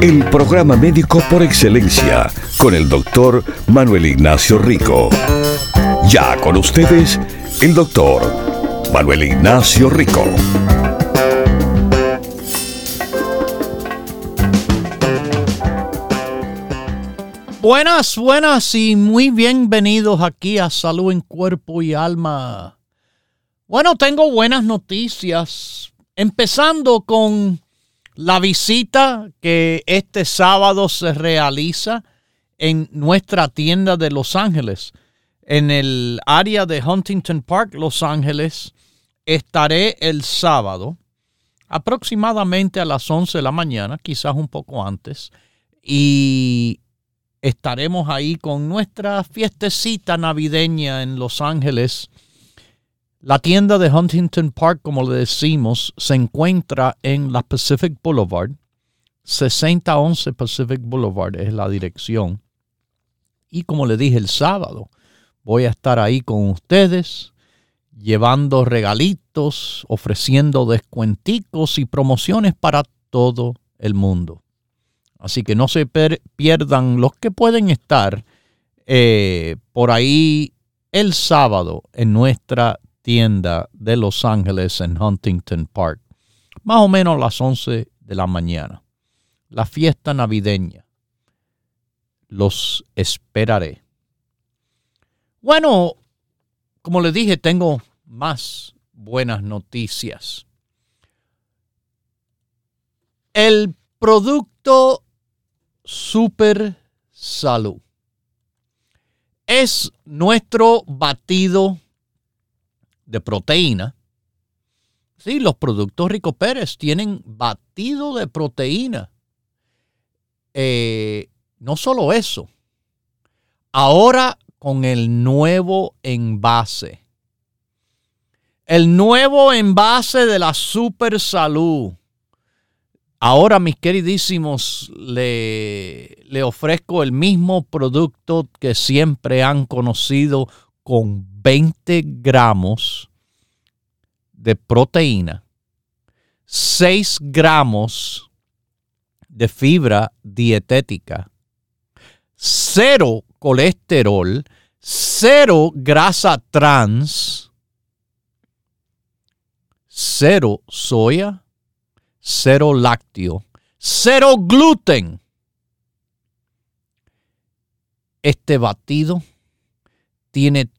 El programa médico por excelencia con el doctor Manuel Ignacio Rico. Ya con ustedes, el doctor Manuel Ignacio Rico. Buenas, buenas y muy bienvenidos aquí a Salud en Cuerpo y Alma. Bueno, tengo buenas noticias Empezando con la visita que este sábado se realiza en nuestra tienda de Los Ángeles, en el área de Huntington Park, Los Ángeles. Estaré el sábado aproximadamente a las 11 de la mañana, quizás un poco antes, y estaremos ahí con nuestra fiestecita navideña en Los Ángeles la tienda de Huntington Park, como le decimos, se encuentra en la Pacific Boulevard. 6011 Pacific Boulevard es la dirección. Y como le dije el sábado, voy a estar ahí con ustedes, llevando regalitos, ofreciendo descuenticos y promociones para todo el mundo. Así que no se pierdan los que pueden estar eh, por ahí el sábado en nuestra tienda de Los Ángeles en Huntington Park, más o menos a las 11 de la mañana. La fiesta navideña. Los esperaré. Bueno, como les dije, tengo más buenas noticias. El producto Super Salud es nuestro batido de proteína. Sí, los productos Rico Pérez tienen batido de proteína. Eh, no solo eso, ahora con el nuevo envase. El nuevo envase de la Super Salud. Ahora, mis queridísimos, le, le ofrezco el mismo producto que siempre han conocido con 20 gramos de proteína, 6 gramos de fibra dietética, 0 colesterol, 0 grasa trans, 0 soya, 0 lácteo, 0 gluten. Este batido tiene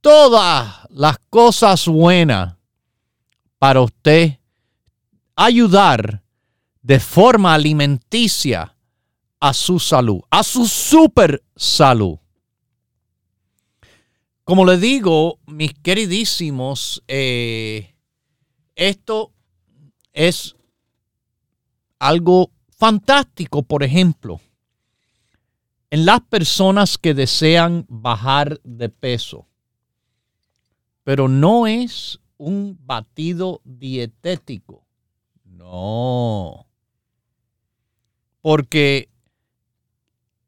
todas las cosas buenas para usted ayudar de forma alimenticia a su salud, a su super salud. Como le digo, mis queridísimos, eh, esto es algo fantástico, por ejemplo, en las personas que desean bajar de peso pero no es un batido dietético. No. Porque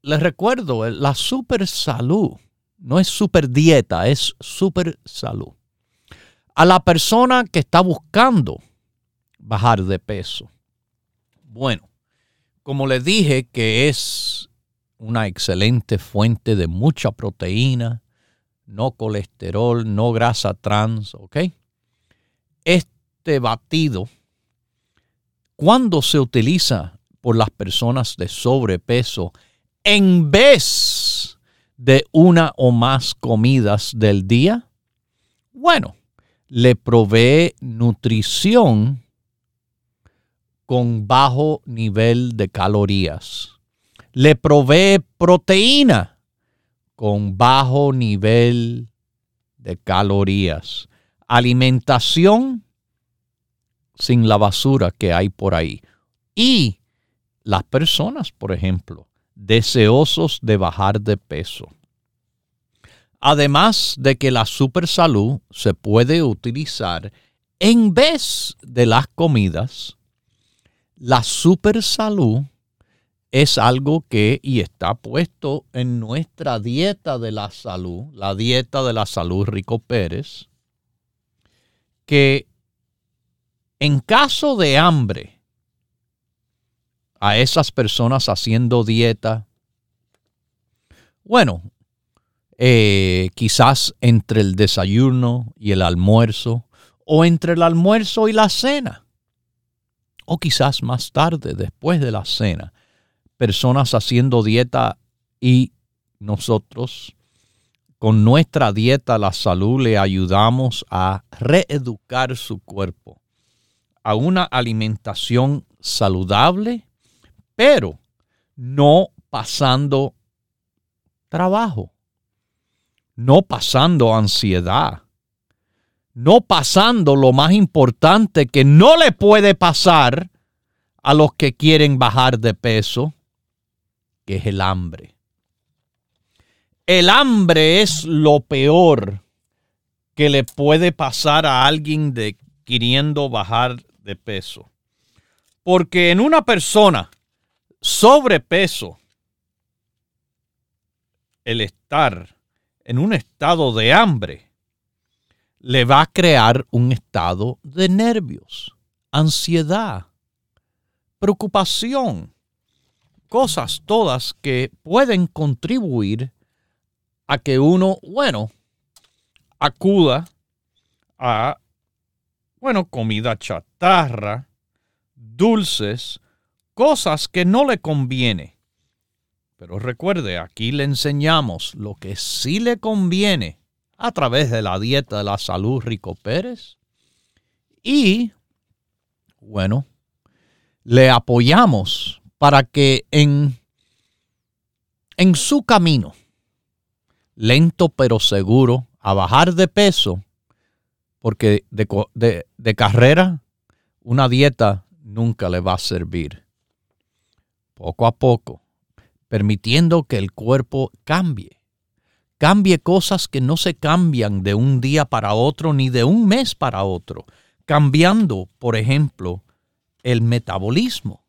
les recuerdo, la super salud no es super dieta, es super salud. A la persona que está buscando bajar de peso, Bueno, como les dije que es una excelente fuente de mucha proteína, no colesterol, no grasa trans, ¿ok? Este batido, cuando se utiliza por las personas de sobrepeso, en vez de una o más comidas del día, bueno, le provee nutrición con bajo nivel de calorías. Le provee proteína con bajo nivel de calorías. Alimentación sin la basura que hay por ahí. Y las personas, por ejemplo, deseosos de bajar de peso. Además de que la super salud se puede utilizar en vez de las comidas, la super salud es algo que y está puesto en nuestra dieta de la salud, la dieta de la salud Rico Pérez, que en caso de hambre, a esas personas haciendo dieta, bueno, eh, quizás entre el desayuno y el almuerzo, o entre el almuerzo y la cena, o quizás más tarde, después de la cena, personas haciendo dieta y nosotros con nuestra dieta la salud le ayudamos a reeducar su cuerpo a una alimentación saludable, pero no pasando trabajo, no pasando ansiedad, no pasando lo más importante que no le puede pasar a los que quieren bajar de peso, que es el hambre. El hambre es lo peor que le puede pasar a alguien de queriendo bajar de peso. Porque en una persona sobrepeso, el estar en un estado de hambre le va a crear un estado de nervios, ansiedad, preocupación, cosas todas que pueden contribuir a que uno, bueno, acuda a, bueno, comida chatarra, dulces, cosas que no le conviene. Pero recuerde, aquí le enseñamos lo que sí le conviene a través de la dieta de la salud Rico Pérez. Y, bueno, le apoyamos para que en, en su camino, lento pero seguro, a bajar de peso, porque de, de carrera una dieta nunca le va a servir. Poco a poco, permitiendo que el cuerpo cambie. Cambie cosas que no se cambian de un día para otro ni de un mes para otro. Cambiando, por ejemplo, el metabolismo.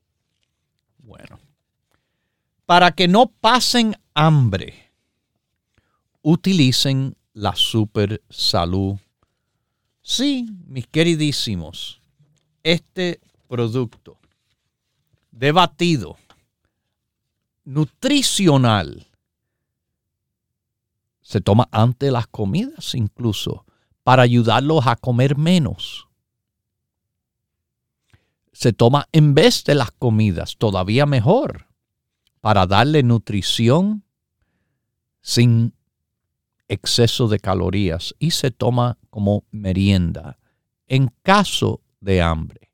Para que no pasen hambre, utilicen la super salud. Sí, mis queridísimos, este producto debatido, nutricional, se toma antes de las comidas incluso para ayudarlos a comer menos se toma en vez de las comidas, todavía mejor, para darle nutrición sin exceso de calorías y se toma como merienda en caso de hambre.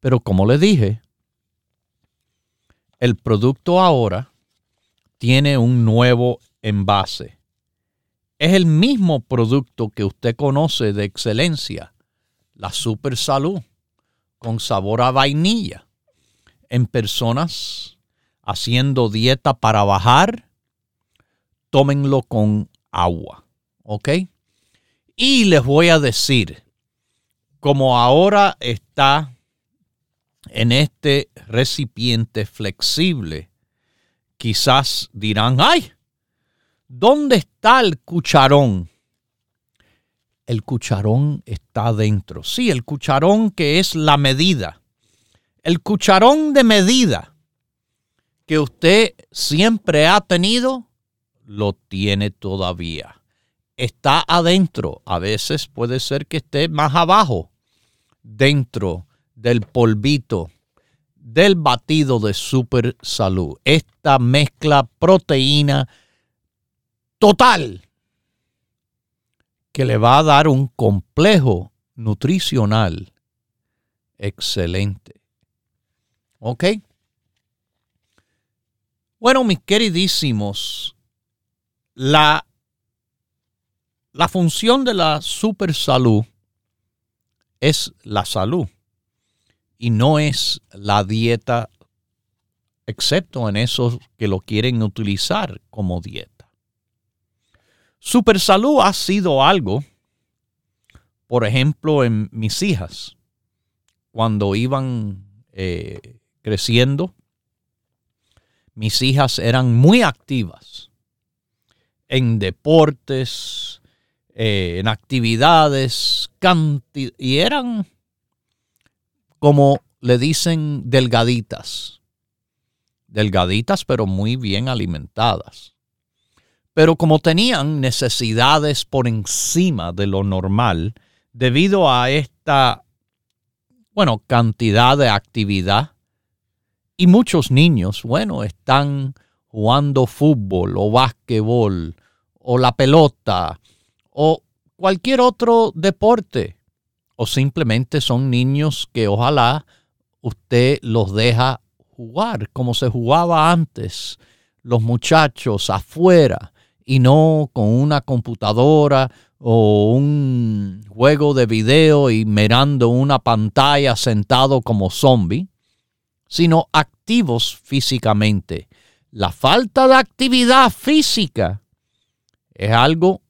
Pero como le dije, el producto ahora tiene un nuevo envase. Es el mismo producto que usted conoce de excelencia, la Super Salud con sabor a vainilla en personas haciendo dieta para bajar, tómenlo con agua, ¿ok? Y les voy a decir, como ahora está en este recipiente flexible, quizás dirán, ay, ¿dónde está el cucharón? el cucharón está dentro. Sí, el cucharón que es la medida. El cucharón de medida que usted siempre ha tenido, lo tiene todavía. Está adentro. A veces puede ser que esté más abajo, dentro del polvito del batido de Super Salud. Esta mezcla proteína total que le va a dar un complejo nutricional excelente. ¿Ok? Bueno, mis queridísimos, la, la función de la super salud es la salud y no es la dieta, excepto en esos que lo quieren utilizar como dieta. Super salud ha sido algo, por ejemplo, en mis hijas, cuando iban eh, creciendo, mis hijas eran muy activas en deportes, eh, en actividades, y eran, como le dicen, delgaditas. Delgaditas, pero muy bien alimentadas. Pero como tenían necesidades por encima de lo normal, debido a esta, bueno, cantidad de actividad, y muchos niños, bueno, están jugando fútbol o básquetbol o la pelota o cualquier otro deporte. O simplemente son niños que ojalá usted los deja jugar como se jugaba antes, los muchachos afuera y no con una computadora o un juego de video y mirando una pantalla sentado como zombie sino activos físicamente. La falta de actividad física es algo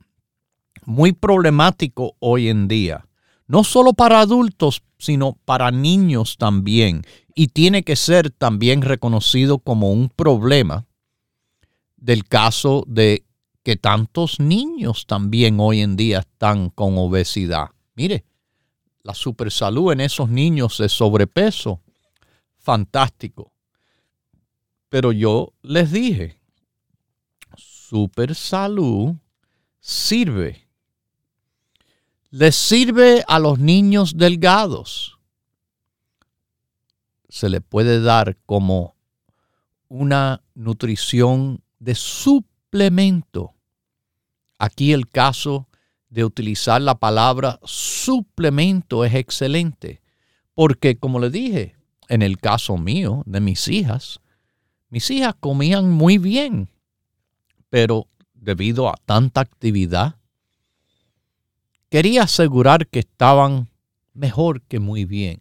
muy problemático hoy en día, no solo para adultos, sino para niños también, y tiene que ser también reconocido como un problema del caso de que tantos niños también hoy en día están con obesidad. Mire, la supersalud en esos niños de sobrepeso fantástico. Pero yo les dije, Super Salud sirve. Les sirve a los niños delgados. Se le puede dar como una nutrición de suplemento. Aquí el caso de utilizar la palabra suplemento es excelente, porque como le dije, en el caso mío, de mis hijas, mis hijas comían muy bien, pero debido a tanta actividad, quería asegurar que estaban mejor que muy bien.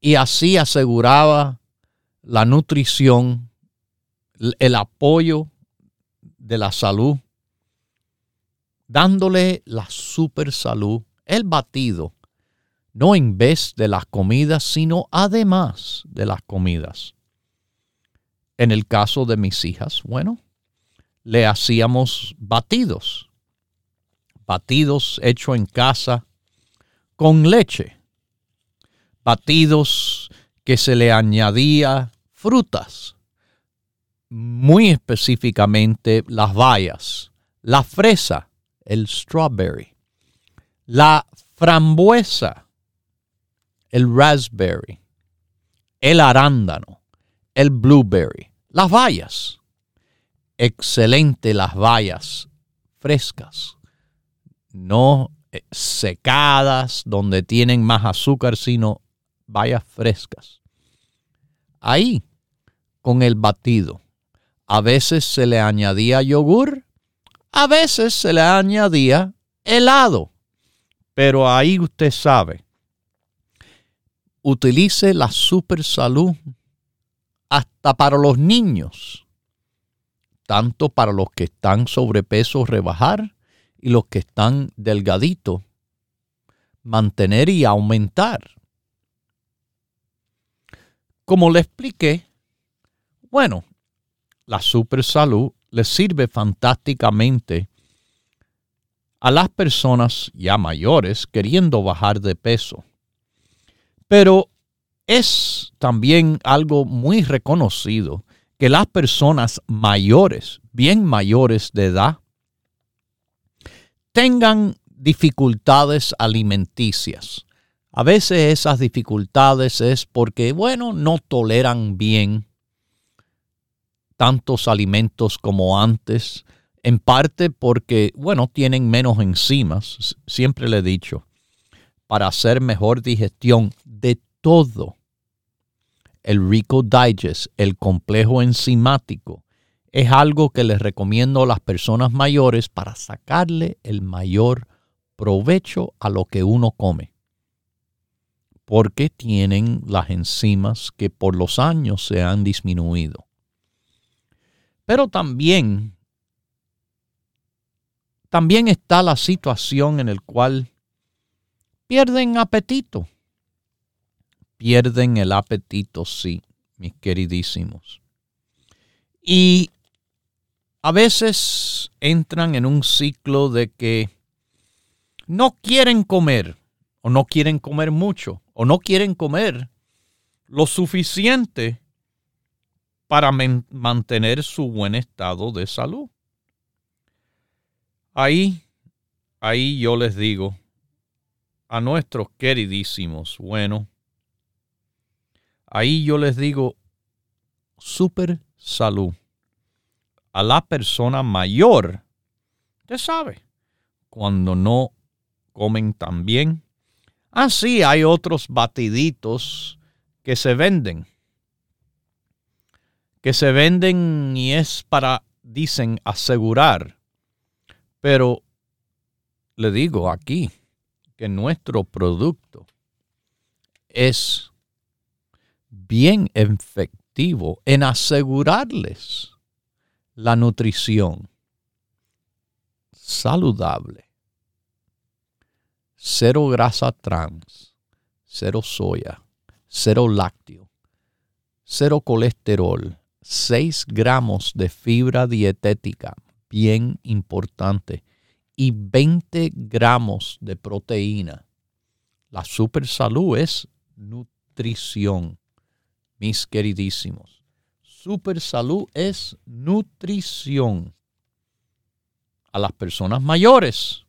Y así aseguraba la nutrición, el apoyo de la salud, dándole la super salud, el batido no en vez de las comidas, sino además de las comidas. En el caso de mis hijas, bueno, le hacíamos batidos, batidos hechos en casa con leche, batidos que se le añadía frutas, muy específicamente las bayas, la fresa, el strawberry, la frambuesa, el raspberry, el arándano, el blueberry, las bayas. Excelente las bayas frescas, no eh, secadas donde tienen más azúcar, sino bayas frescas. Ahí, con el batido, a veces se le añadía yogur, a veces se le añadía helado, pero ahí usted sabe utilice la super salud hasta para los niños, tanto para los que están sobrepeso rebajar y los que están delgaditos, mantener y aumentar. Como le expliqué, bueno, la super salud le sirve fantásticamente a las personas ya mayores queriendo bajar de peso pero es también algo muy reconocido que las personas mayores, bien mayores de edad, tengan dificultades alimenticias. A veces esas dificultades es porque, bueno, no toleran bien tantos alimentos como antes, en parte porque, bueno, tienen menos enzimas, siempre le he dicho, para hacer mejor digestión de todo. El Rico Digest, el complejo enzimático, es algo que les recomiendo a las personas mayores para sacarle el mayor provecho a lo que uno come. Porque tienen las enzimas que por los años se han disminuido. Pero también también está la situación en la cual pierden apetito. Pierden el apetito, sí, mis queridísimos. Y a veces entran en un ciclo de que no quieren comer o no quieren comer mucho o no quieren comer lo suficiente para mantener su buen estado de salud. Ahí, ahí yo les digo a nuestros queridísimos, bueno, ahí yo les digo, super salud. A la persona mayor, usted sabe, cuando no comen tan bien. Así hay otros batiditos que se venden. Que se venden y es para, dicen, asegurar pero le digo aquí que nuestro producto es bien efectivo en asegurarles la nutrición saludable, cero grasa trans, cero soya, cero lácteo, cero colesterol, 6 gramos de fibra dietética, bien importante, y 20 gramos de proteína. La super salud es nutrición, mis queridísimos. Super salud es nutrición a las personas mayores,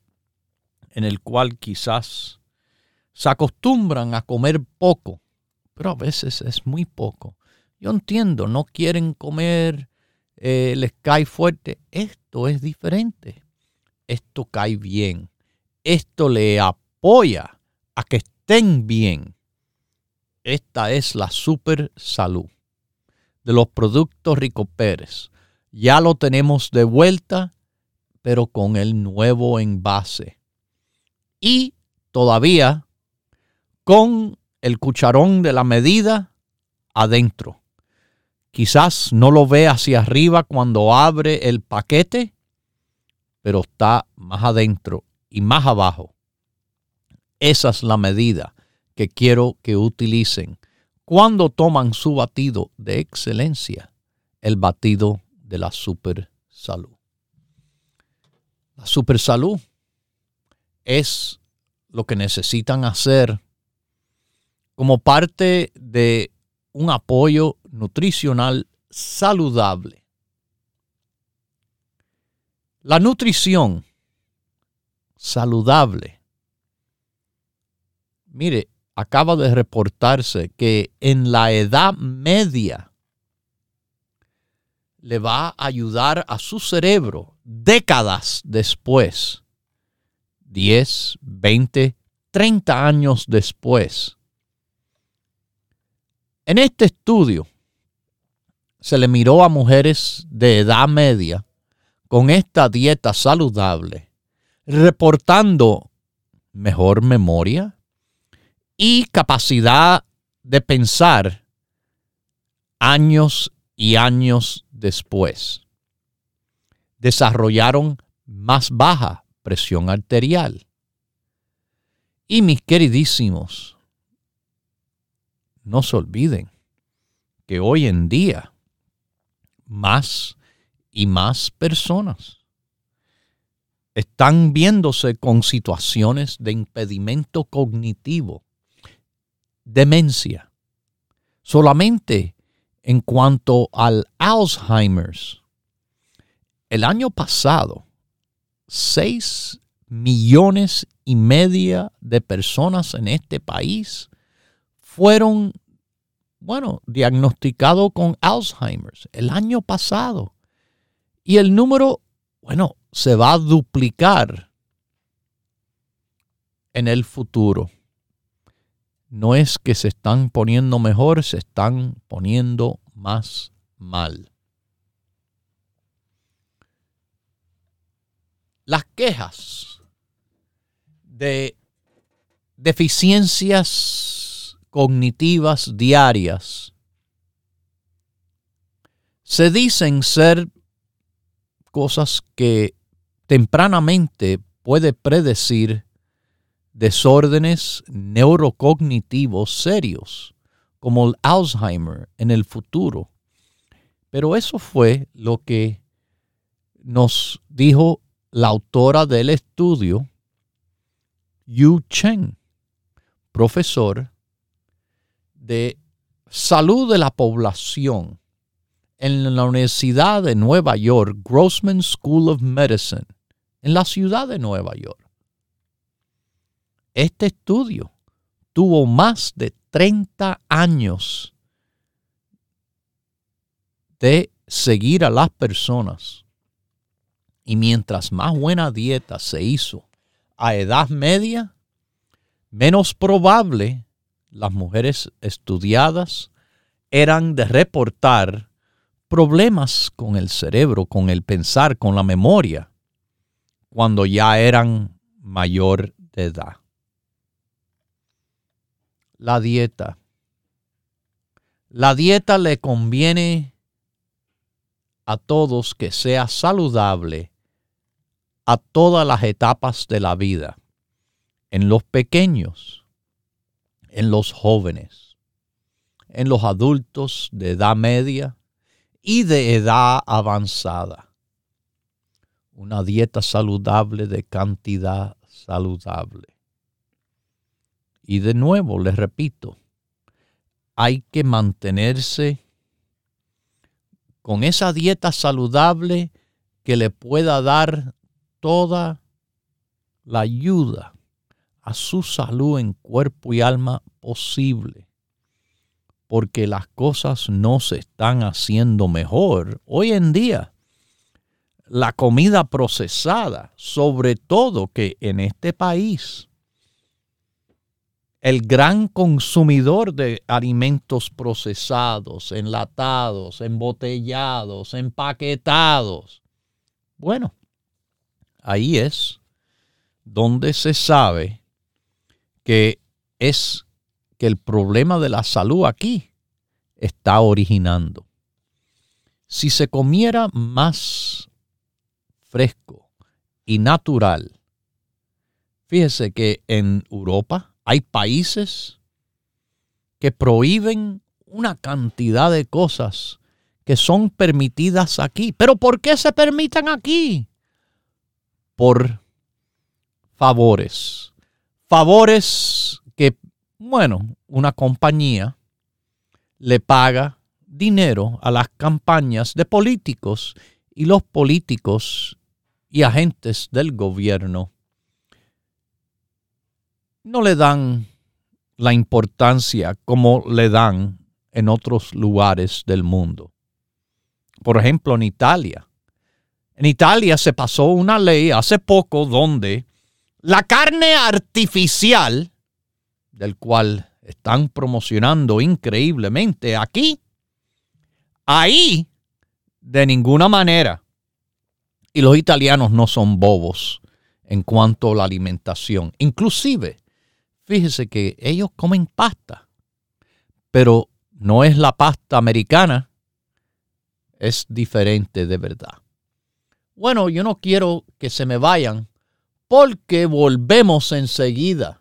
en el cual quizás se acostumbran a comer poco, pero a veces es muy poco. Yo entiendo, no quieren comer eh, les cae fuerte. Esto es diferente. Esto cae bien. Esto le apoya a que estén bien. Esta es la super salud de los productos Rico Pérez. Ya lo tenemos de vuelta, pero con el nuevo envase. Y todavía con el cucharón de la medida adentro. Quizás no lo ve hacia arriba cuando abre el paquete, pero está más adentro y más abajo. Esa es la medida que quiero que utilicen cuando toman su batido de excelencia, el batido de la super salud. La super salud es lo que necesitan hacer como parte de un apoyo nutricional saludable. La nutrición saludable. Mire, acaba de reportarse que en la edad media le va a ayudar a su cerebro décadas después, 10, 20, 30 años después. En este estudio se le miró a mujeres de edad media con esta dieta saludable, reportando mejor memoria y capacidad de pensar años y años después. Desarrollaron más baja presión arterial. Y mis queridísimos, no se olviden que hoy en día más y más personas están viéndose con situaciones de impedimento cognitivo, demencia, Solamente en cuanto al Alzheimer's, el año pasado, 6 millones y media de personas en este país fueron, bueno, diagnosticados con Alzheimer's el año pasado. Y el número, bueno, se va a duplicar en el futuro. No es que se están poniendo mejor, se están poniendo más mal. Las quejas de deficiencias cognitivas diarias se dicen ser cosas que tempranamente puede predecir desórdenes neurocognitivos serios como el Alzheimer en el futuro. Pero eso fue lo que nos dijo la autora del estudio, Yu Chen, profesor de salud de la población en la Universidad de Nueva York, Grossman School of Medicine, en la ciudad de Nueva York. Este estudio tuvo más de 30 años de seguir a las personas. Y mientras más buena dieta se hizo a edad media, menos probable las mujeres estudiadas eran de reportar problemas con el cerebro, con el pensar, con la memoria, cuando ya eran mayor de edad la dieta. La dieta le conviene a todos que sea saludable a todas las etapas de la vida, en los pequeños, en los jóvenes, en los adultos de edad media y de edad avanzada. Una dieta saludable de cantidad saludable. Y de nuevo, les repito, hay que mantenerse con esa dieta saludable que le pueda dar toda la ayuda a su salud en cuerpo y alma posible. Porque las cosas no se están haciendo mejor. Hoy en día, la comida procesada, sobre todo que en este país, el gran consumidor de alimentos procesados, enlatados, embotellados, empaquetados. Bueno, ahí es donde se sabe que es que el problema de la salud aquí está originando. Si se comiera más fresco y natural, fíjese que en Europa, hay países que prohíben una cantidad de cosas que son permitidas aquí. ¿Pero por qué se permitan aquí? Por favores. Favores bueno, una compañía le paga dinero a las campañas de políticos y los políticos y agentes del gobierno no le dan la importancia como le dan en otros lugares del mundo. Por ejemplo, en Italia. En Italia se pasó una ley hace poco donde la carne artificial, del cual están promocionando increíblemente aquí, ahí de ninguna manera. Y los italianos no son bobos en cuanto a la alimentación. Inclusive fíjese que ellos comen pasta, pero no es la pasta americana, es diferente de verdad. Bueno, yo no quiero que se me vayan porque volvemos enseguida.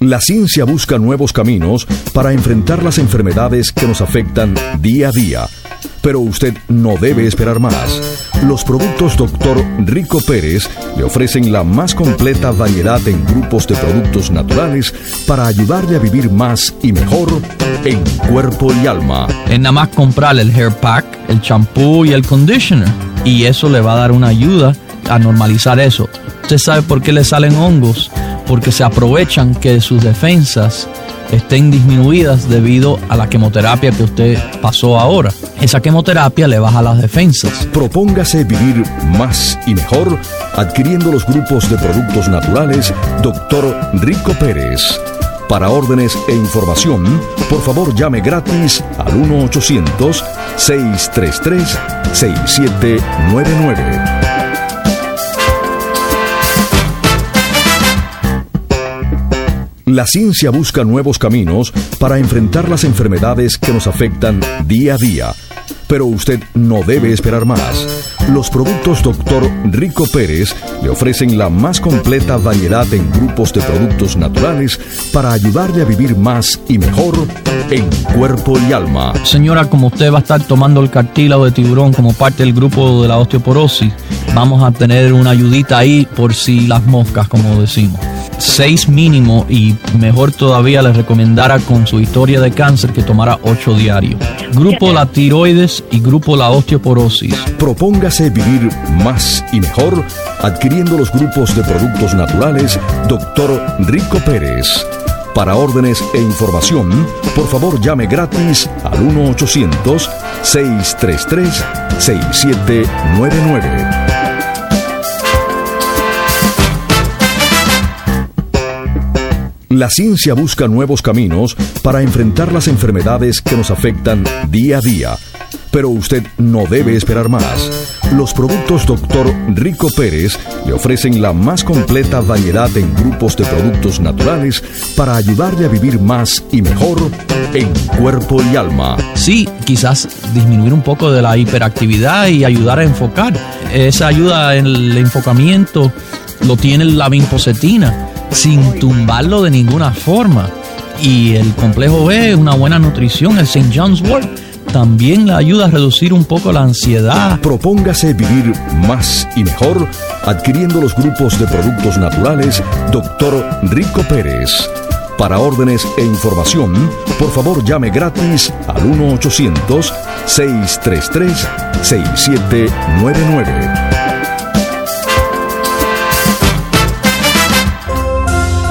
La ciencia busca nuevos caminos para enfrentar las enfermedades que nos afectan día a día pero usted no debe esperar más. Los productos Dr. Rico Pérez le ofrecen la más completa variedad en grupos de productos naturales para ayudarle a vivir más y mejor en cuerpo y alma. Es nada más comprar el hair pack, el champú y el conditioner. Y eso le va a dar una ayuda a normalizar eso. ¿Usted sabe por qué le salen hongos? Porque se aprovechan que sus defensas estén disminuidas debido a la quimioterapia que usted pasó ahora. Esa quimioterapia le baja las defensas. Propóngase vivir más y mejor adquiriendo los grupos de productos naturales Dr. Rico Pérez. Para órdenes e información, por favor llame gratis al 1-800-633-6799. La ciencia busca nuevos caminos para enfrentar las enfermedades que nos afectan día a día. Pero usted no debe esperar más. Los productos Dr. Rico Pérez le ofrecen la más completa variedad en grupos de productos naturales para ayudarle a vivir más y mejor en cuerpo y alma. Señora, como usted va a estar tomando el cartílago de tiburón como parte del grupo de la osteoporosis, vamos a tener una ayudita ahí por si las moscas, como decimos. 6 mínimo y mejor todavía les recomendara con su historia de cáncer que tomara 8 diarios. Grupo la tiroides y grupo la osteoporosis. Propóngase vivir más y mejor adquiriendo los grupos de productos naturales Dr. Rico Pérez. Para órdenes e información, por favor llame gratis al 1-800-633-6799. La ciencia busca nuevos caminos para enfrentar las enfermedades que nos afectan día a día, pero usted no debe esperar más. Los productos Dr. Rico Pérez le ofrecen la más completa variedad en grupos de productos naturales para ayudarle a vivir más y mejor en cuerpo y alma. Sí, quizás disminuir un poco de la hiperactividad y ayudar a enfocar. Esa ayuda en el enfocamiento lo tiene la vinpocetina sin tumbarlo de ninguna forma. Y el complejo B, una buena nutrición, el St. John's Wort, también le ayuda a reducir un poco la ansiedad. Propóngase vivir más y mejor adquiriendo los grupos de productos naturales Dr. Rico Pérez. Para órdenes e información, por favor llame gratis al 1-800-633-6799.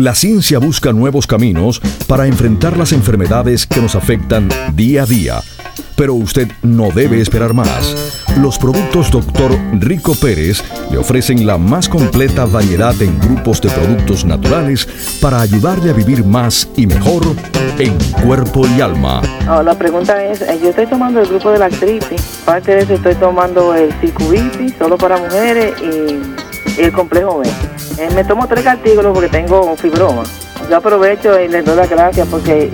La ciencia busca nuevos caminos para enfrentar las enfermedades que nos afectan día a día, pero usted no debe esperar más. Los productos Dr. Rico Pérez le ofrecen la más completa variedad en grupos de productos naturales para ayudarle a vivir más y mejor en cuerpo y alma. La pregunta es, eh, yo estoy tomando el grupo de la actriz, parte de eso estoy tomando el Cicubici, solo para mujeres y el complejo B. Eh, me tomo tres artículos porque tengo fibroma. Yo aprovecho y les doy las gracias porque,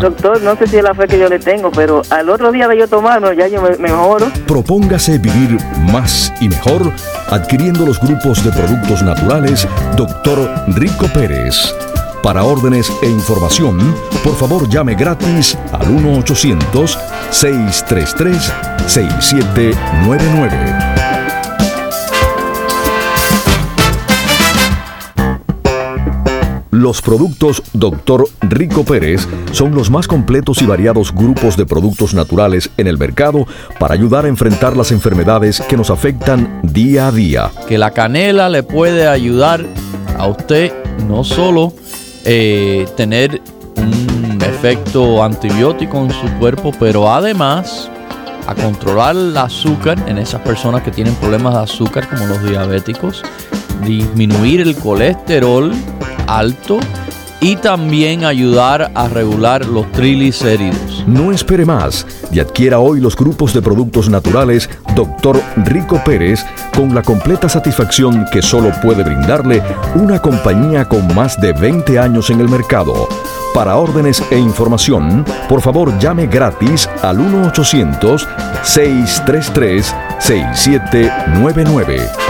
doctor, no sé si es la fe que yo le tengo, pero al otro día de yo tomarlo ya yo me mejoro. Propóngase vivir más y mejor adquiriendo los grupos de productos naturales Dr. Rico Pérez. Para órdenes e información, por favor llame gratis al 1-800-633-6799. Los productos Dr. Rico Pérez son los más completos y variados grupos de productos naturales en el mercado para ayudar a enfrentar las enfermedades que nos afectan día a día. Que la canela le puede ayudar a usted no solo eh, tener un efecto antibiótico en su cuerpo, pero además a controlar el azúcar en esas personas que tienen problemas de azúcar como los diabéticos, disminuir el colesterol alto y también ayudar a regular los triglicéridos. No espere más y adquiera hoy los grupos de productos naturales Dr. Rico Pérez con la completa satisfacción que solo puede brindarle una compañía con más de 20 años en el mercado. Para órdenes e información, por favor llame gratis al 1-800-633-6799.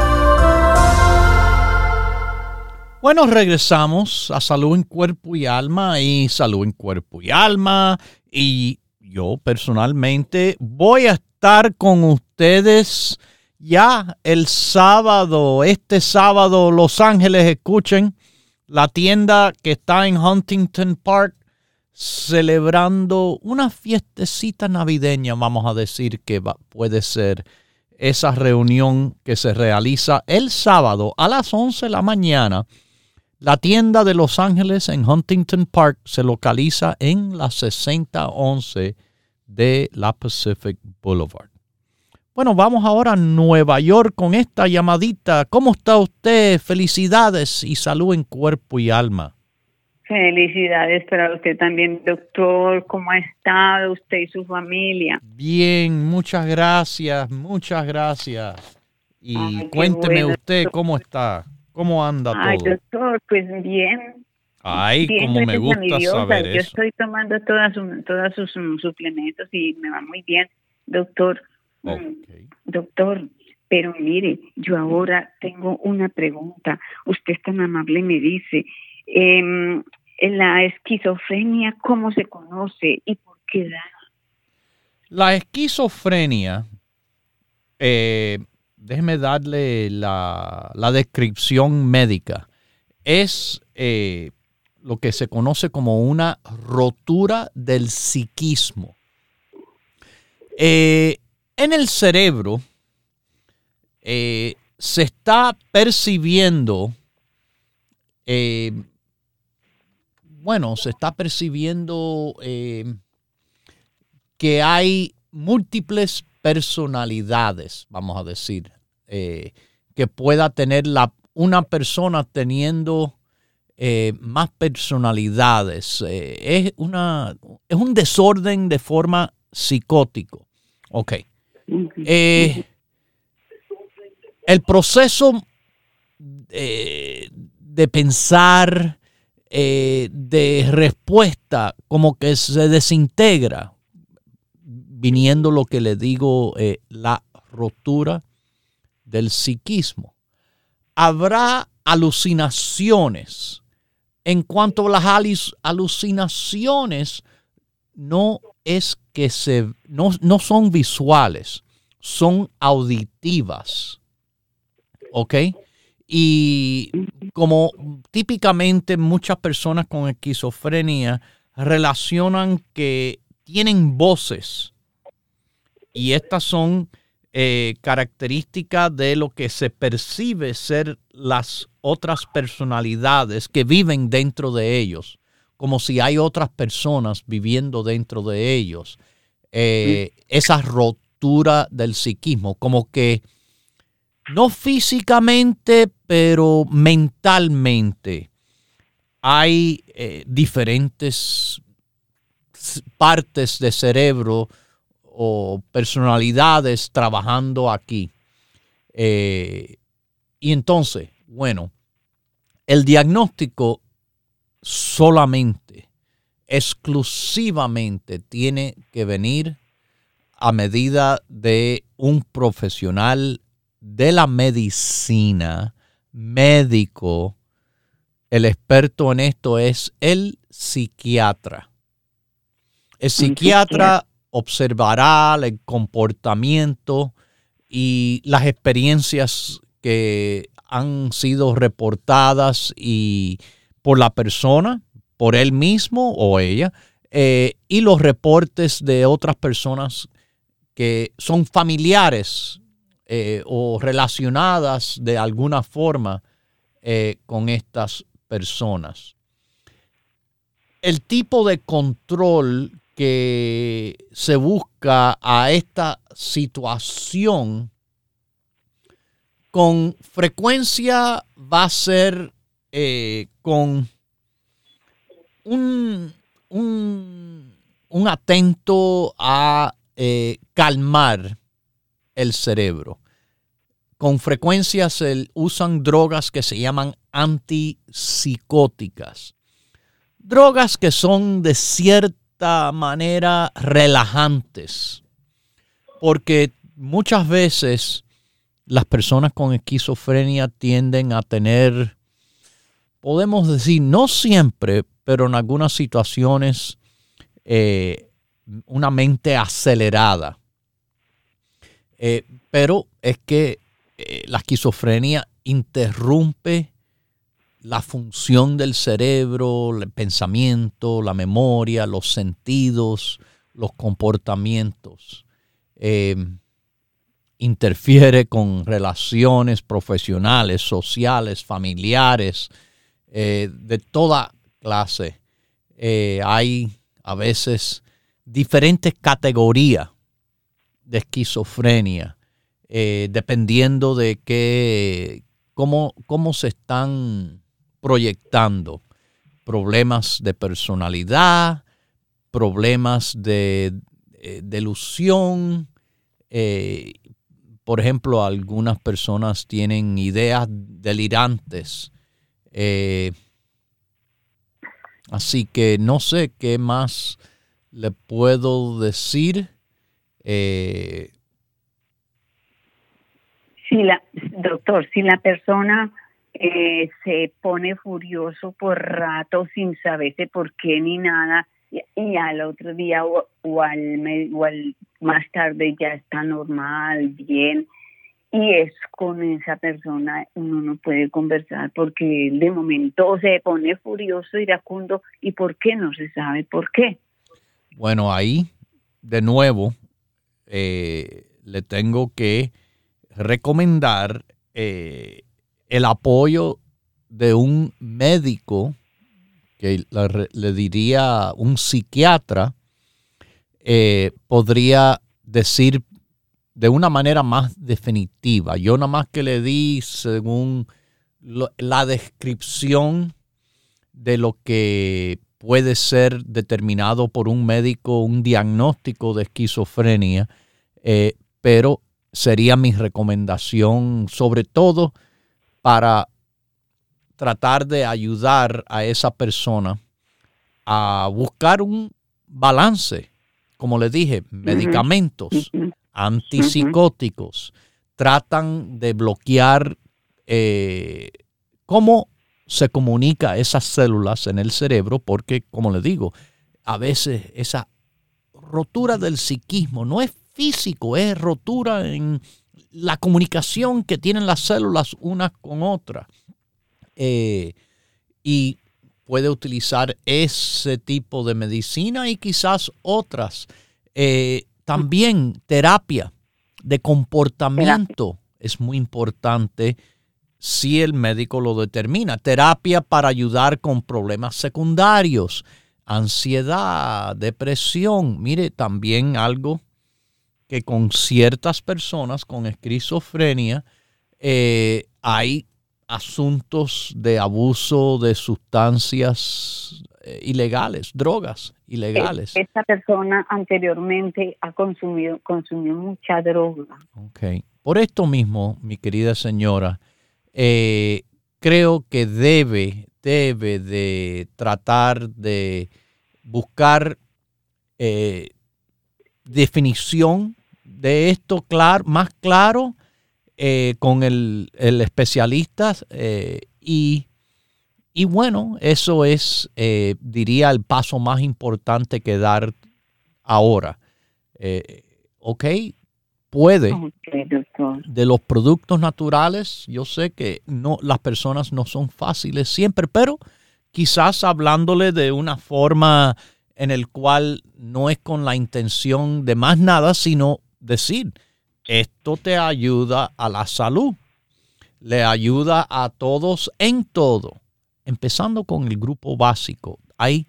Bueno, regresamos a salud en cuerpo y alma y salud en cuerpo y alma. Y yo personalmente voy a estar con ustedes ya el sábado, este sábado, Los Ángeles, escuchen, la tienda que está en Huntington Park celebrando una fiestecita navideña, vamos a decir que puede ser esa reunión que se realiza el sábado a las 11 de la mañana la tienda de Los Ángeles en Huntington Park se localiza en la 6011 de la Pacific Boulevard. Bueno, vamos ahora a Nueva York con esta llamadita. ¿Cómo está usted? Felicidades y salud en cuerpo y alma. Felicidades para usted también, doctor. ¿Cómo ha estado usted y su familia? Bien, muchas gracias, muchas gracias. Y cuénteme usted cómo está. ¿Cómo anda todo? Ay, doctor, pues bien. Ay, como me gusta saber eso. Yo estoy tomando todas todos sus suplementos y me va muy bien, doctor. Mm, doctor, pero mire, yo ahora tengo una pregunta. Usted es tan amable me dice, eh, la esquizofrenia, ¿cómo se conoce y por qué da? La esquizofrenia eh, déjeme darle la, descripción médica. Es eh, lo que se conoce como una rotura del psiquismo. Eh, en el cerebro eh, se está percibiendo, bueno, se está percibiendo que hay múltiples personalidades, vamos a decir, eh, que pueda tener la, una persona teniendo eh, más personalidades. Eh, es, una, es un desorden de forma psicótico. Ok. el proceso de pensar, de respuesta, como que se desintegra viniendo lo que le digo, eh, la rotura del psiquismo. Habrá alucinaciones. En cuanto a las alucinaciones, no es que se, no, no son visuales, son auditivas. ¿Ok? Y como típicamente muchas personas con esquizofrenia relacionan que tienen voces y estas son eh, características de lo que se percibe ser las otras personalidades que viven dentro de ellos, como si hay otras personas viviendo dentro de ellos. Eh, esa rotura del psiquismo, como que no físicamente, pero mentalmente hay eh, diferentes partes de cerebro o personalidades trabajando aquí. Eh, y entonces, bueno, el diagnóstico solamente, exclusivamente tiene que venir a medida de un profesional de la medicina, médico, el experto en esto es el psiquiatra. El psiquiatra observará el comportamiento y las experiencias que han sido reportadas y por la persona, por él mismo o ella, eh, y los reportes de otras personas que son familiares eh, o relacionadas de alguna forma eh, con estas personas. El tipo de control que se busca a esta situación con frecuencia va a ser eh, con un, un, atento a eh, calmar el cerebro. Con frecuencia se usan drogas que se llaman antipsicóticas. Drogas que son de manera relajantes. Porque muchas veces las personas con esquizofrenia tienden a tener, podemos decir, no siempre, pero en algunas situaciones, eh, una mente acelerada. Eh, pero es que eh, la esquizofrenia interrumpe la función del cerebro, el pensamiento, la memoria, los sentidos, los comportamientos interfiere con relaciones profesionales, sociales, familiares, eh, de toda clase. Eh, hay a veces diferentes categorías de esquizofrenia, eh, dependiendo de qué, cómo, cómo se están proyectando. Problemas de personalidad, problemas de delusión, por ejemplo, algunas personas tienen ideas delirantes. Eh, así que no sé qué más le puedo decir. Eh, la, doctor, si la persona eh, se pone furioso por rato sin saberse por qué ni nada, y, al otro día o, al, más tarde ya está normal, bien, y es con esa persona uno no puede conversar porque de momento se pone furioso, iracundo y por qué no se sabe por qué. Bueno, ahí de nuevo eh, le tengo que recomendar eh, el apoyo de un médico que le, diría un psiquiatra, eh, podría decir de una manera más definitiva. Yo nada más que le di según la descripción de lo que puede ser determinado por un médico, un diagnóstico de esquizofrenia, eh, pero sería mi recomendación sobre todo para tratar de ayudar a esa persona a buscar un balance. Como le dije, medicamentos antipsicóticos. Tratan de bloquear eh, cómo se comunica esas células en el cerebro, porque, como le digo, a veces esa rotura del psiquismo no es físico, es rotura en la comunicación que tienen las células unas con otras. Eh, y puede utilizar ese tipo de medicina y quizás otras. Eh, también terapia de comportamiento es muy importante si el médico lo determina. Terapia para ayudar con problemas secundarios, ansiedad, depresión. Mire, también algo que con ciertas personas con esquizofrenia eh, hay asuntos de abuso de sustancias eh, ilegales, drogas ilegales. Esta persona anteriormente ha consumido consumió mucha droga. Ok. Por esto mismo, mi querida señora, eh, creo que debe, debe de tratar de buscar eh, definición de esto claro, más claro con el, el especialista y y bueno, eso es, eh, diría, el paso más importante que dar ahora. Eh, ok, puede. de los productos naturales, yo sé que no, las personas no son fáciles siempre, pero quizás hablándole de una forma en el cual no es con la intención de más nada, sino decir, esto te ayuda a la salud, le ayuda a todos en todo empezando con el grupo básico, hay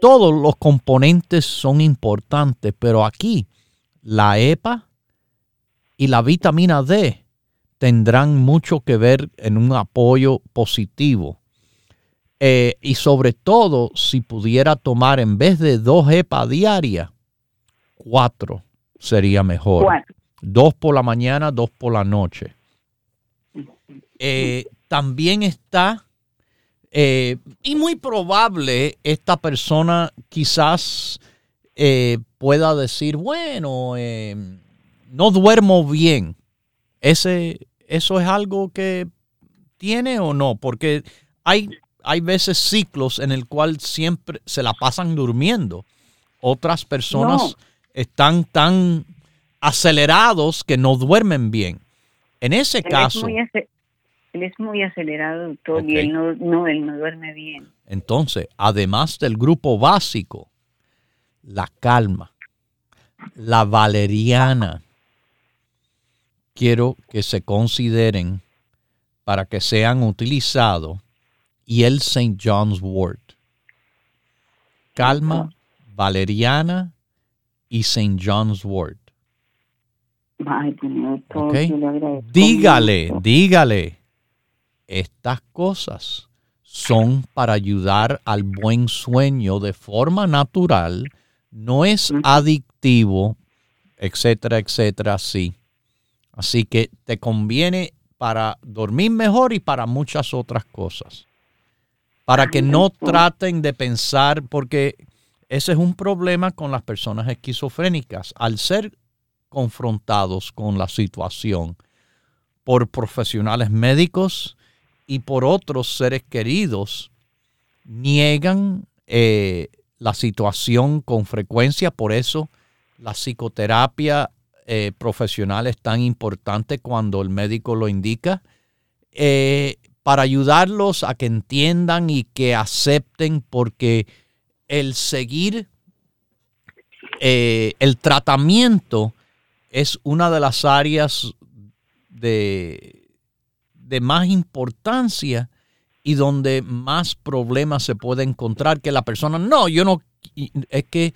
todos los componentes son importantes, pero aquí la EPA y la vitamina D tendrán mucho que ver en un apoyo positivo. Eh, y sobre todo, si pudiera tomar en vez de dos EPA diarias, cuatro sería mejor. Dos por la mañana, dos por la noche. Eh, también está, eh, y muy probable esta persona quizás eh, pueda decir, bueno, no duermo bien. Ese, ¿Eso es algo que tiene o no? Porque hay, hay veces ciclos en el cual siempre se la pasan durmiendo. Otras personas están tan acelerados que no duermen bien. En ese caso es muy acelerado, todo y él no, no, él no duerme bien. Entonces, además del grupo básico, la calma, la valeriana, quiero que se consideren para que sean utilizados y el St. John's Wort. Calma, valeriana y St. John's Wort. Dígale, dígale estas cosas son para ayudar al buen sueño de forma natural, no es adictivo, etcétera, etcétera, sí. Así que te conviene para dormir mejor y para muchas otras cosas. Para que no traten de pensar, porque ese es un problema con las personas esquizofrénicas. Al ser confrontados con la situación por profesionales médicos, y por otros seres queridos niegan eh, la situación con frecuencia. Por eso la psicoterapia eh, profesional es tan importante cuando el médico lo indica. Eh, para ayudarlos a que entiendan y que acepten porque el seguir el tratamiento es una de las áreas de, de más importancia y donde más problemas se puede encontrar que la persona, no, yo no, es que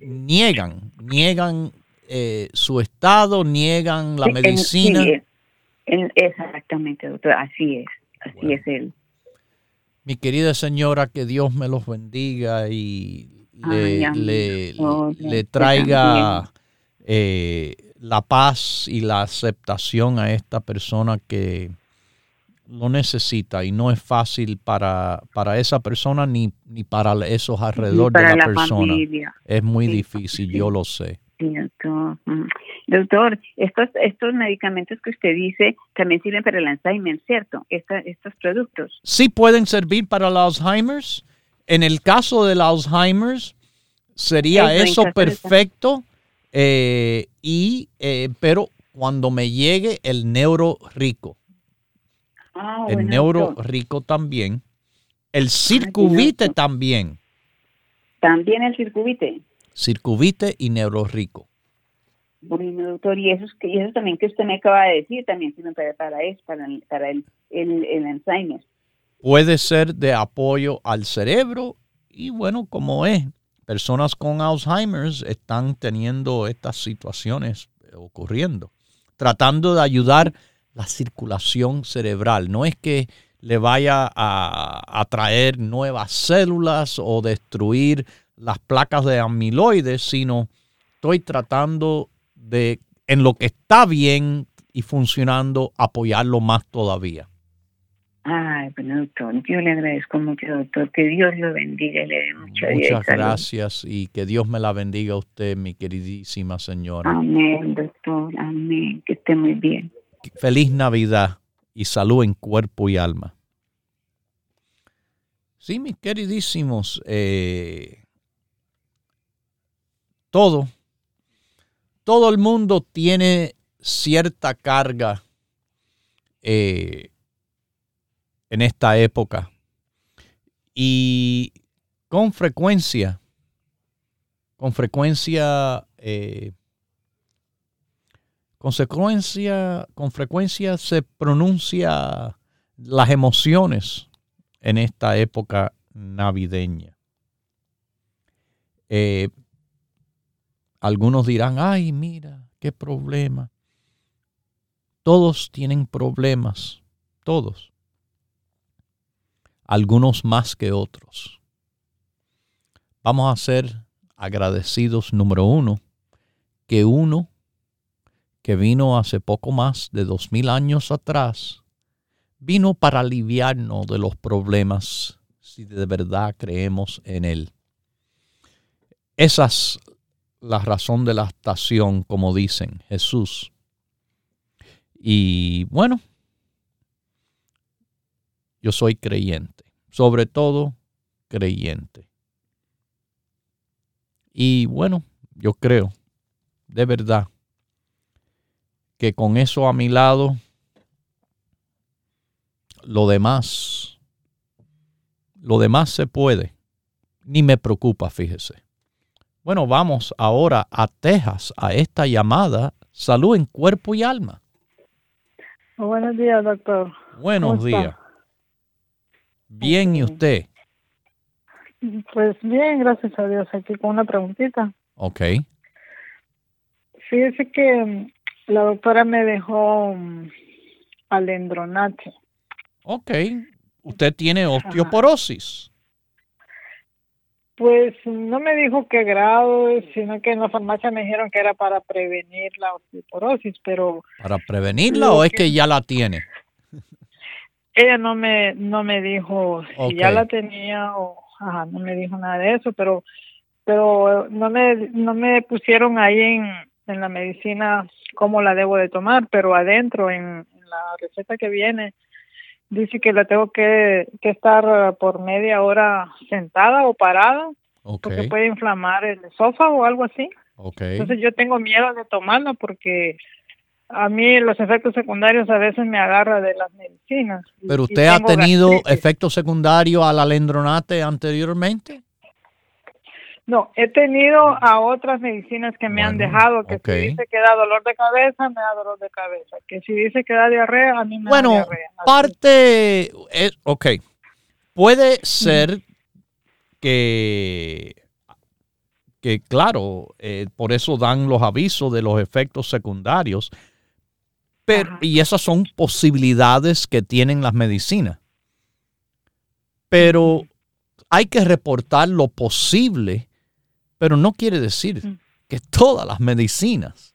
niegan, niegan eh, su estado, niegan la medicina. exactamente, doctor, así es, así es él. Mi querida señora, que Dios me los bendiga y le, le, traiga eh, la paz y la aceptación a esta persona que lo necesita y no es fácil para, para esa persona ni, ni para esos alrededor de la, persona. Es muy difícil, yo lo sé. Doctor, estos, estos medicamentos que usted dice también sirven para el Alzheimer, ¿cierto? estos productos. Sí pueden servir para el Alzheimer. En el caso del Alzheimer, sería eso, perfecto. Eh, y, eh, pero cuando me llegue el neuro rico, Ah, el neuro rico también. El circuvite también. También el circuvite. Circuvite y neuro rico. Bueno, doctor, y eso, y eso también que usted me acaba de decir, también sirve para, para eso, para, el, el, el Alzheimer. Puede ser de apoyo al cerebro y bueno, como es, personas con Alzheimer están teniendo estas situaciones ocurriendo, tratando de ayudar la circulación cerebral. No es que le vaya a atraer nuevas células o destruir las placas de amiloides, sino estoy tratando de, en lo que está bien y funcionando, apoyarlo más todavía. Ay, bueno, doctor, yo le agradezco mucho, doctor. Que Dios lo bendiga y le dé mucha Muchas gracias y que Dios me la bendiga a usted, mi queridísima señora. Amén, doctor. Amén. Que esté muy bien. Feliz Navidad y salud en cuerpo y alma. Sí, mis queridísimos, eh, todo, todo el mundo tiene cierta carga eh, en esta época. Y con frecuencia, con frecuencia, eh, consecuencia, con frecuencia se pronuncia las emociones en esta época navideña. Eh, algunos dirán, ay, mira, qué problema. Todos tienen problemas, todos. Algunos más que otros. Vamos a ser agradecidos, número uno, que uno que vino hace poco más de dos mil años atrás, vino para aliviarnos de los problemas si de verdad creemos en Él. Esa es la razón de la estación, como dicen Jesús. Y bueno, yo soy creyente, sobre todo creyente. Y bueno, yo creo, de verdad, que con eso a mi lado, lo demás, lo demás se puede. Ni me preocupa, fíjese. Bueno, vamos ahora a Texas, a esta llamada Salud en Cuerpo y Alma. Buenos días, doctor. Buenos días. Bien, ¿y usted? Pues bien, gracias a Dios. Aquí con una preguntita. Ok. Fíjese que mm, la doctora me dejó um, alendronate. Ok. ¿Usted tiene osteoporosis? Pues no me dijo qué grado, sino que en la farmacia me dijeron que era para prevenir la osteoporosis, pero... ¿Para prevenirla o es que, ya la tiene? Ella no me, no me dijo si ya la tenía o... Ajá, no me dijo nada de eso, pero pero no me, no me pusieron ahí en, en la medicina cómo la debo de tomar, pero adentro en, en la receta que viene dice que la tengo que, estar por media hora sentada o parada porque puede inflamar el esófago o algo así. Entonces yo tengo miedo de tomarla porque a mí los efectos secundarios a veces me agarra de las medicinas. ¿Pero usted ha tenido efectos secundarios al alendronate anteriormente? No, he tenido a otras medicinas que me han dejado, que si dice que da dolor de cabeza, me da dolor de cabeza. Que si dice que da diarrea, a mí me da diarrea. Bueno, parte, es, ok, puede ser que, que claro, eh, por eso dan los avisos de los efectos secundarios, pero, y esas son posibilidades que tienen las medicinas. Pero hay que reportar lo posible pero no quiere decir mm. que todas las medicinas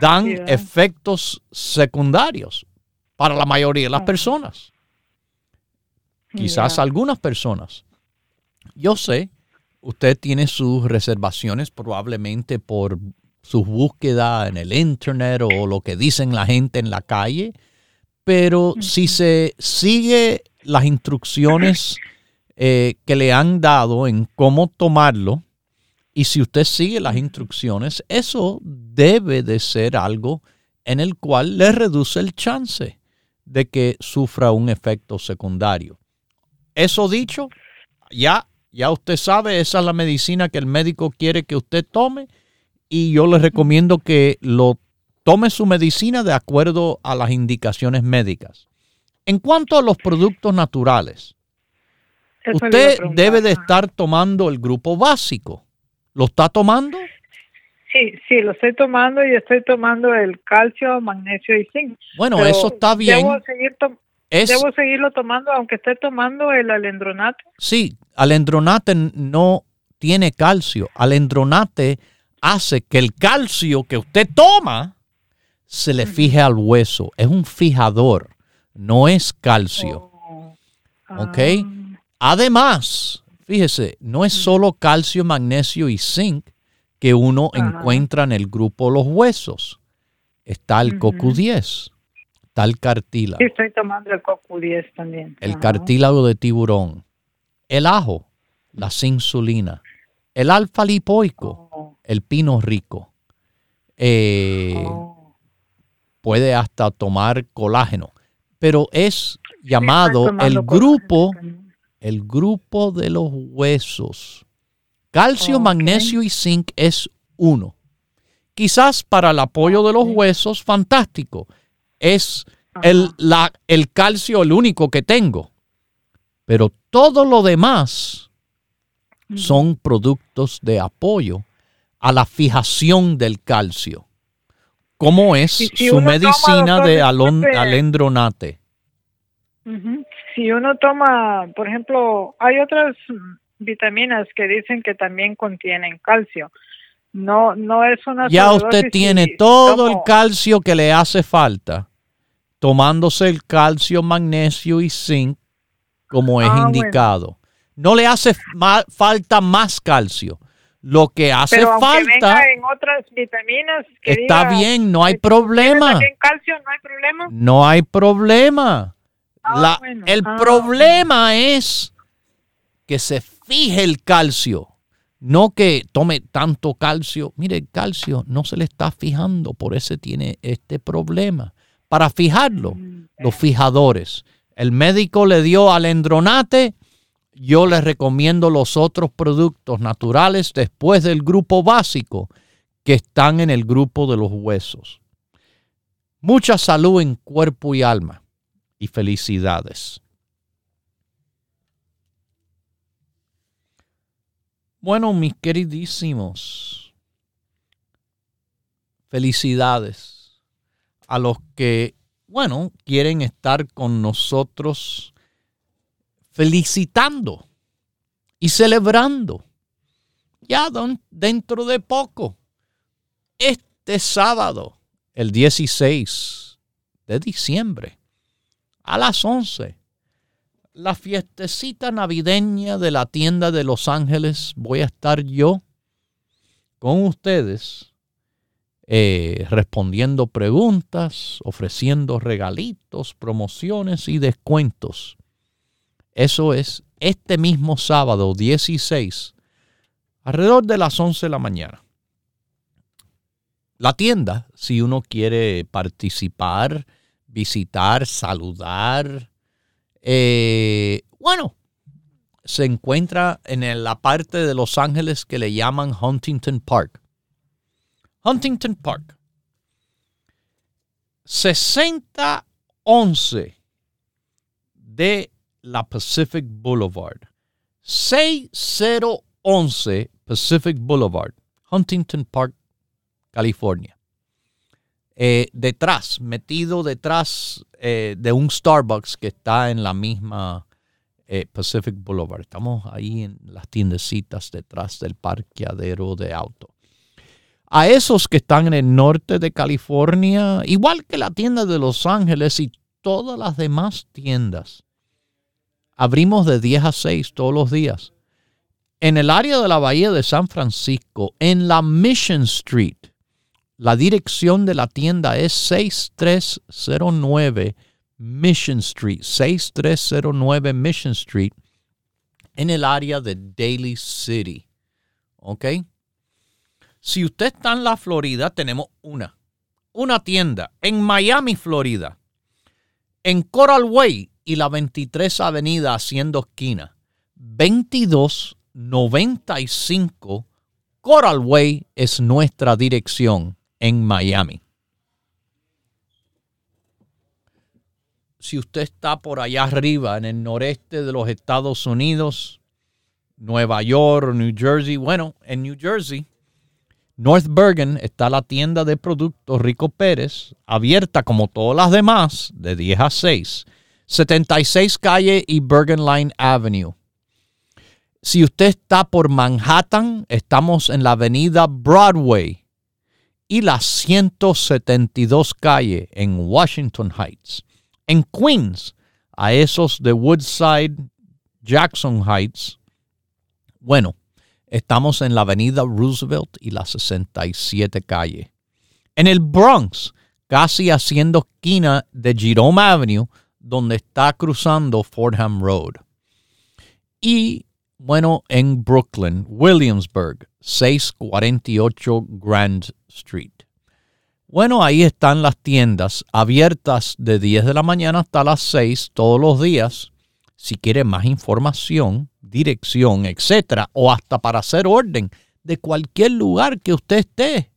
dan efectos secundarios para la mayoría de las personas. Quizás algunas personas. Yo sé, usted tiene sus reservaciones probablemente por su búsqueda en el internet o lo que dicen la gente en la calle, pero si se sigue las instrucciones eh, que le han dado en cómo tomarlo, y si usted sigue las instrucciones, eso debe de ser algo en el cual le reduce el chance de que sufra un efecto secundario. Eso dicho, ya, ya usted sabe, esa es la medicina que el médico quiere que usted tome y yo le recomiendo que lo tome su medicina de acuerdo a las indicaciones médicas. En cuanto a los productos naturales, usted debe de estar tomando el grupo básico ¿Lo está tomando? Sí, sí, lo estoy tomando y estoy tomando el calcio, magnesio y zinc. Bueno, eso está bien. Debo seguir ¿Debo seguirlo tomando aunque esté tomando el alendronate? Sí, alendronate no tiene calcio. Alendronate hace que el calcio que usted toma se le fije al hueso. Es un fijador, no es calcio. Oh. ¿Ok? Además, fíjese, no es solo calcio, magnesio y zinc que uno encuentra en el grupo los huesos. Está el CoQ10 el cartílago. Sí, estoy tomando el CoQ10 también. El cartílago de tiburón. El ajo, la insulina. El alfa lipoico, oh. el pino rico. Eh, oh. Puede hasta tomar colágeno. Pero es llamado el grupo, el grupo de los huesos. Calcio, magnesio y zinc es uno. Quizás para el apoyo de los huesos, fantástico es el, la, el calcio el único que tengo. Pero todo lo demás son productos de apoyo a la fijación del calcio. ¿Cómo es su medicina de alendronate? Si uno toma, por ejemplo, hay otras vitaminas que dicen que también contienen calcio. No, no es una. Ya usted tiene todo el calcio que le hace falta tomándose el calcio, magnesio y zinc como es ah, indicado. No le hace falta más calcio. Lo que hace Pero falta. en otras vitaminas. está bien, no hay problema. calcio, no hay problema. No hay problema. Ah, el ah, problema es que se fije el calcio. No que tome tanto calcio. Mire, el calcio no se le está fijando, por eso tiene este problema para fijarlo, mm. los fijadores. El médico le dio alendronate, yo le recomiendo los otros productos naturales después del grupo básico que están en el grupo de los huesos. Mucha salud en cuerpo y alma y felicidades. Bueno, mis queridísimos, felicidades a los que, bueno, quieren estar con nosotros felicitando y celebrando. Ya dentro de poco, este sábado, el 16 de diciembre, a las 11, la fiestecita navideña de la tienda de Los Ángeles, voy a estar yo con ustedes eh, respondiendo preguntas, ofreciendo regalitos, promociones y descuentos. Eso es este mismo sábado 16, alrededor de las 11 de la mañana. La tienda, si uno quiere participar, visitar, saludar, eh, bueno, se encuentra en la parte de Los Ángeles que le llaman Huntington Park. Huntington Park. 6011 de la Pacific Boulevard. 6011 Pacific Boulevard, Huntington Park, California. Eh, detrás, metido detrás eh, de un Starbucks que está en la misma eh, Pacific Boulevard. Estamos ahí en las tiendecitas detrás del parqueadero de auto a esos que están en el norte de California, igual que la tienda de Los Ángeles y todas las demás tiendas. Abrimos de 10 a 6 todos los días. En el área de la Bahía de San Francisco, en la Mission Street, la dirección de la tienda es 6309 Mission Street, 6309 Mission Street, en el área de Daly City. ¿Ok? Si usted está en la Florida, tenemos una. Una tienda en Miami, Florida. En Coral Way y la 23 Avenida haciendo esquina. 2295 Coral Way es nuestra dirección en Miami. Si usted está por allá arriba, en el noreste de los Estados Unidos, Nueva York, New Jersey, bueno, en New Jersey North Bergen está la tienda de productos Rico Pérez, abierta como todas las demás, de 10 a 6. 76 calle y Bergen Line Avenue. Si usted está por Manhattan, estamos en la avenida Broadway y la 172 calle en Washington Heights. En Queens, a esos de Woodside, Jackson Heights, bueno, estamos en la avenida Roosevelt y la 67 calle. En el Bronx, casi haciendo esquina de Jerome Avenue, donde está cruzando Fordham Road. Y bueno, en Brooklyn, Williamsburg, 648 Grand Street. Bueno, ahí están las tiendas abiertas de 10 de la mañana hasta las 6 todos los días. Si quiere más información, dirección, etcétera, o hasta para hacer orden de cualquier lugar que usted esté,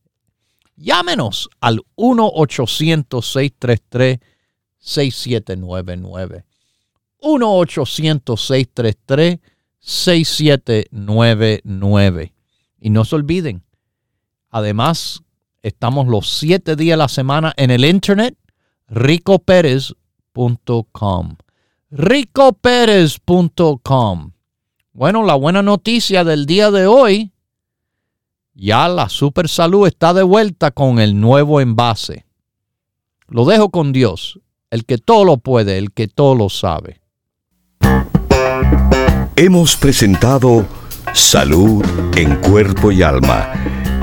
llámenos al 1-800-633-6799. 1-800-633-6799. Y no se olviden, además, estamos los siete días de la semana en el internet, ricoperez.com. ricoperez.com. Bueno, la buena noticia del día de hoy, ya la Super Salud está de vuelta con el nuevo envase. Lo dejo con Dios, el que todo lo puede, el que todo lo sabe. Hemos presentado Salud en Cuerpo y Alma,